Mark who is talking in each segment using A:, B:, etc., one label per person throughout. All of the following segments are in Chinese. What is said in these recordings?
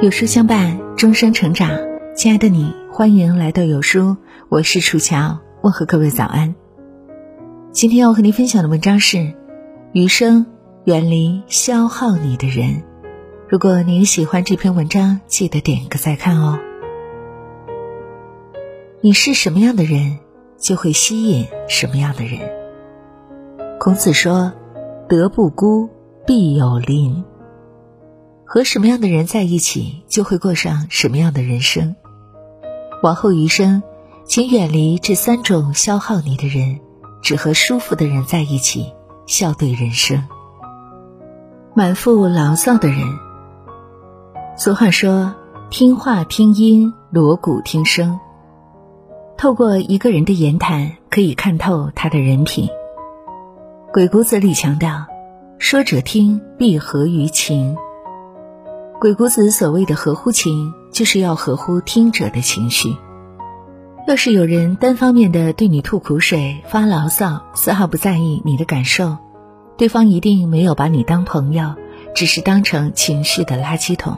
A: 有书相伴，终生成长。亲爱的你，欢迎来到有书，我是楚乔，问候各位早安。今天要和您分享的文章是：余生远离消耗你的人。如果您喜欢这篇文章，记得点个再看哦。你是什么样的人，就会吸引什么样的人。孔子说：“德不孤，必有邻。”和什么样的人在一起，就会过上什么样的人生。往后余生，请远离这三种消耗你的人，只和舒服的人在一起，笑对人生。满腹牢骚的人。俗话说：“听话听音，锣鼓听声。”透过一个人的言谈，可以看透他的人品。鬼谷子里强调：“说者听，必合于情。”鬼谷子所谓的合乎情，就是要合乎听者的情绪。要是有人单方面的对你吐苦水、发牢骚，丝毫不在意你的感受，对方一定没有把你当朋友，只是当成情绪的垃圾桶。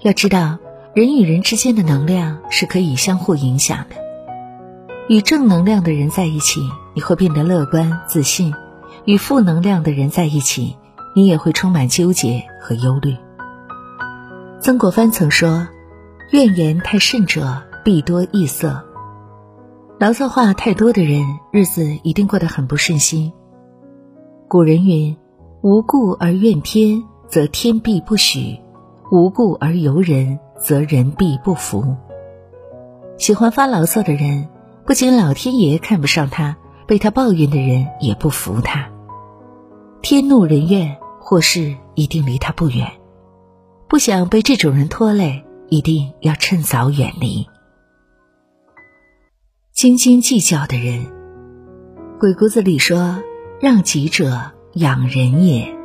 A: 要知道，人与人之间的能量是可以相互影响的。与正能量的人在一起，你会变得乐观自信；与负能量的人在一起，你也会充满纠结和忧虑。曾国藩曾说：“怨言太甚者，必多异色。牢骚话太多的人，日子一定过得很不顺心。”古人云：“无故而怨天，则天必不许；无故而尤人，则人必不服。”喜欢发牢骚的人，不仅老天爷看不上他，被他抱怨的人也不服他。天怒人怨，祸事一定离他不远。不想被这种人拖累，一定要趁早远离。斤斤计较的人，鬼谷子里说：“让己者，养人也。”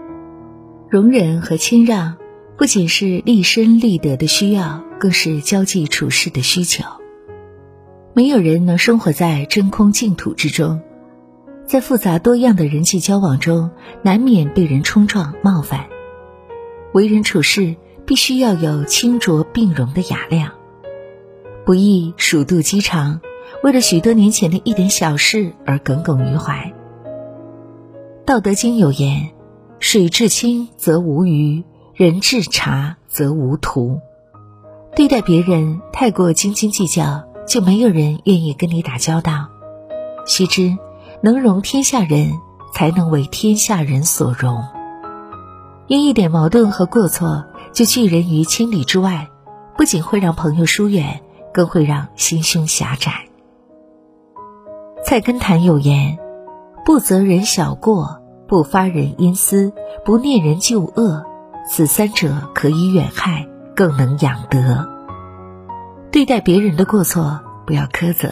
A: 容忍和谦让，不仅是立身立德的需要，更是交际处事的需求。没有人能生活在真空净土之中，在复杂多样的人际交往中，难免被人冲撞冒犯。为人处事。必须要有清浊并容的雅量，不易鼠肚鸡肠，为了许多年前的一点小事而耿耿于怀。《道德经》有言：“水至清则无鱼，人至察则无徒。”对待别人太过斤斤计较，就没有人愿意跟你打交道。须知，能容天下人，才能为天下人所容。因一点矛盾和过错。就拒人于千里之外，不仅会让朋友疏远，更会让心胸狭窄。菜根谭有言：“不责人小过，不发人阴私，不念人旧恶，此三者可以远害，更能养德。”对待别人的过错不要苛责，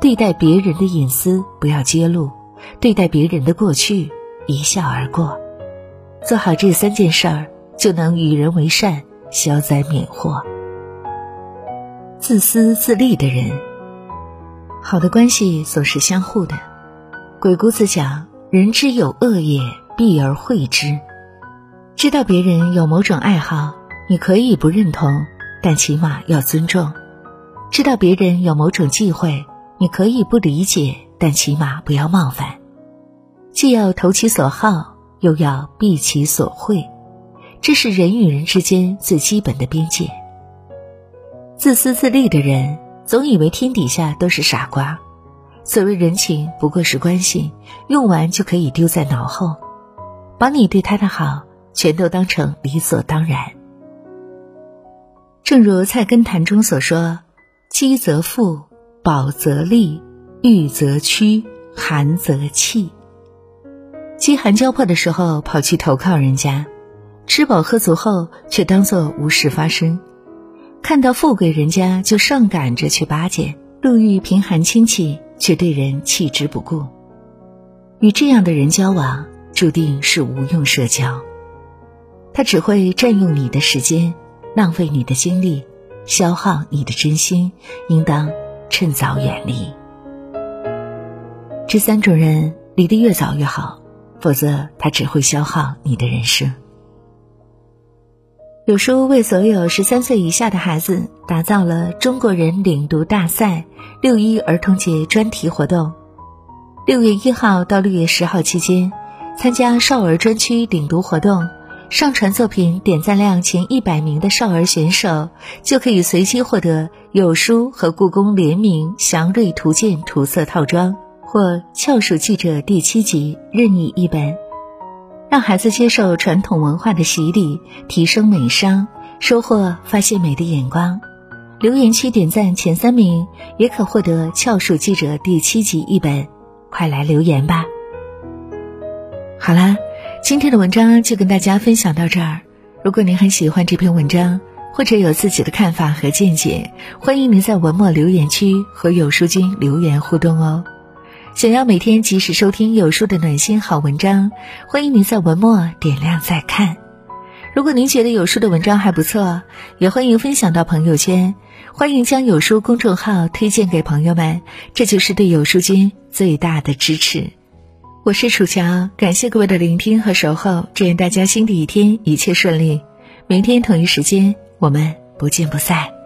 A: 对待别人的隐私不要揭露，对待别人的过去一笑而过。做好这三件事儿。就能与人为善，消灾免祸。自私自利的人，好的关系总是相互的。鬼谷子讲：“人之有恶也，避而惠之。”知道别人有某种爱好，你可以不认同，但起码要尊重；知道别人有某种忌讳，你可以不理解，但起码不要冒犯。既要投其所好，又要避其所讳。这是人与人之间最基本的边界。自私自利的人总以为天底下都是傻瓜，所谓人情不过是关系，用完就可以丢在脑后，把你对他的好全都当成理所当然。正如《菜根谭》中所说：“饥则富，饱则利，欲则屈，寒则弃。”饥寒交迫的时候跑去投靠人家。吃饱喝足后，却当作无事发生；看到富贵人家，就上赶着去巴结；路遇贫寒亲戚，却对人弃之不顾。与这样的人交往，注定是无用社交。他只会占用你的时间，浪费你的精力，消耗你的真心，应当趁早远离。这三种人离得越早越好，否则他只会消耗你的人生。有书为所有十三岁以下的孩子打造了中国人领读大赛六一儿童节专题活动。六月一号到六月十号期间，参加少儿专区领读活动，上传作品点赞量前一百名的少儿选手，就可以随机获得有书和故宫联名祥瑞图鉴涂色套装或翘鼠记者第七集任意一本。让孩子接受传统文化的洗礼，提升美商，收获发现美的眼光。留言区点赞前三名也可获得《翘鼠记者》第七集一本，快来留言吧！好啦，今天的文章就跟大家分享到这儿。如果您很喜欢这篇文章，或者有自己的看法和见解，欢迎您在文末留言区和有书君留言互动哦。想要每天及时收听有书的暖心好文章，欢迎您在文末点亮再看。如果您觉得有书的文章还不错，也欢迎分享到朋友圈，欢迎将有书公众号推荐给朋友们，这就是对有书君最大的支持。我是楚乔，感谢各位的聆听和守候，祝愿大家新的一天一切顺利。明天同一时间，我们不见不散。